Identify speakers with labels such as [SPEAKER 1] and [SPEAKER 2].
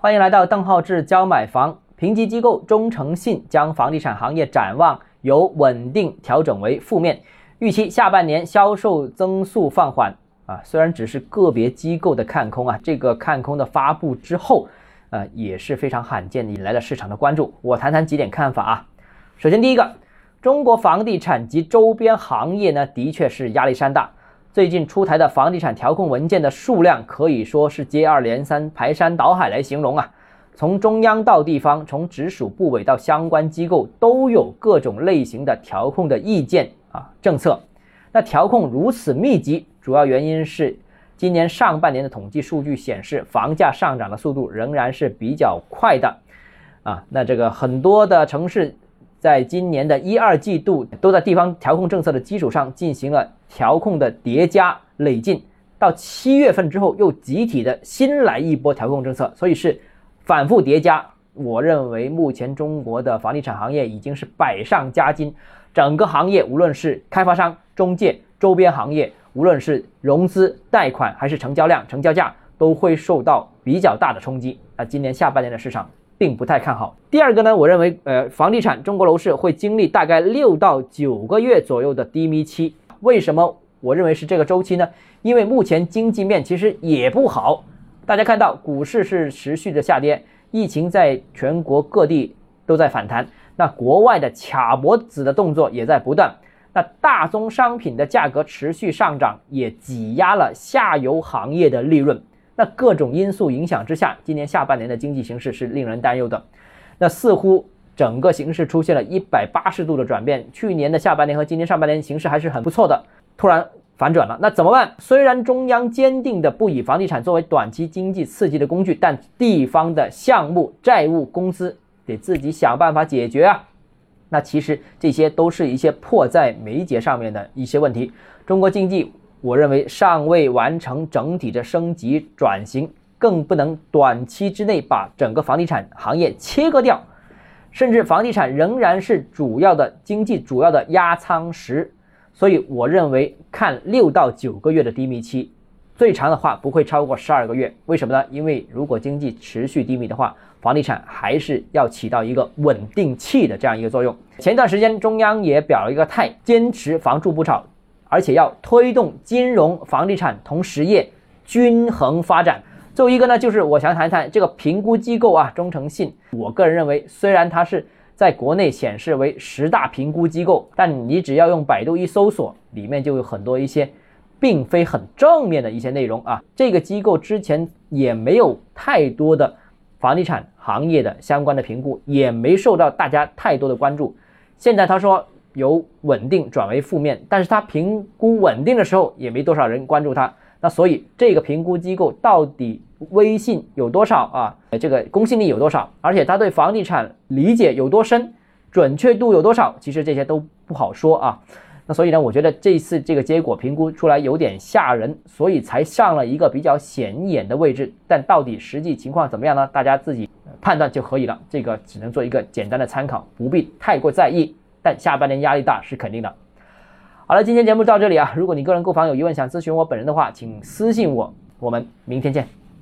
[SPEAKER 1] 欢迎来到邓浩志教买房。评级机构中诚信将房地产行业展望由稳定调整为负面，预期下半年销售增速放缓。啊，虽然只是个别机构的看空啊，这个看空的发布之后，呃，也是非常罕见，引来了市场的关注。我谈谈几点看法啊。首先，第一个，中国房地产及周边行业呢，的确是压力山大。最近出台的房地产调控文件的数量可以说是接二连三、排山倒海来形容啊。从中央到地方，从直属部委到相关机构，都有各种类型的调控的意见啊政策。那调控如此密集。主要原因是，今年上半年的统计数据显示，房价上涨的速度仍然是比较快的，啊，那这个很多的城市，在今年的一二季度都在地方调控政策的基础上进行了调控的叠加累进，到七月份之后又集体的新来一波调控政策，所以是反复叠加。我认为目前中国的房地产行业已经是百上加斤，整个行业无论是开发商、中介、周边行业。无论是融资、贷款还是成交量、成交价，都会受到比较大的冲击。那今年下半年的市场并不太看好。第二个呢，我认为，呃，房地产中国楼市会经历大概六到九个月左右的低迷期。为什么我认为是这个周期呢？因为目前经济面其实也不好。大家看到股市是持续的下跌，疫情在全国各地都在反弹，那国外的卡脖子的动作也在不断。那大宗商品的价格持续上涨，也挤压了下游行业的利润。那各种因素影响之下，今年下半年的经济形势是令人担忧的。那似乎整个形势出现了一百八十度的转变。去年的下半年和今年上半年形势还是很不错的，突然反转了。那怎么办？虽然中央坚定的不以房地产作为短期经济刺激的工具，但地方的项目债务公司得自己想办法解决啊。那其实这些都是一些迫在眉睫上面的一些问题。中国经济，我认为尚未完成整体的升级转型，更不能短期之内把整个房地产行业切割掉，甚至房地产仍然是主要的经济主要的压舱石。所以我认为看六到九个月的低迷期，最长的话不会超过十二个月。为什么呢？因为如果经济持续低迷的话。房地产还是要起到一个稳定器的这样一个作用。前段时间中央也表了一个态，坚持房住不炒，而且要推动金融、房地产同实业均衡发展。最后一个呢，就是我想谈一谈这个评估机构啊，中诚信。我个人认为，虽然它是在国内显示为十大评估机构，但你只要用百度一搜索，里面就有很多一些并非很正面的一些内容啊。这个机构之前也没有太多的。房地产行业的相关的评估也没受到大家太多的关注。现在他说由稳定转为负面，但是他评估稳定的时候也没多少人关注他。那所以这个评估机构到底威信有多少啊？这个公信力有多少？而且他对房地产理解有多深，准确度有多少？其实这些都不好说啊。那所以呢，我觉得这次这个结果评估出来有点吓人，所以才上了一个比较显眼的位置。但到底实际情况怎么样呢？大家自己判断就可以了。这个只能做一个简单的参考，不必太过在意。但下半年压力大是肯定的。好了，今天节目到这里啊。如果你个人购房有疑问，想咨询我本人的话，请私信我。我们明天见。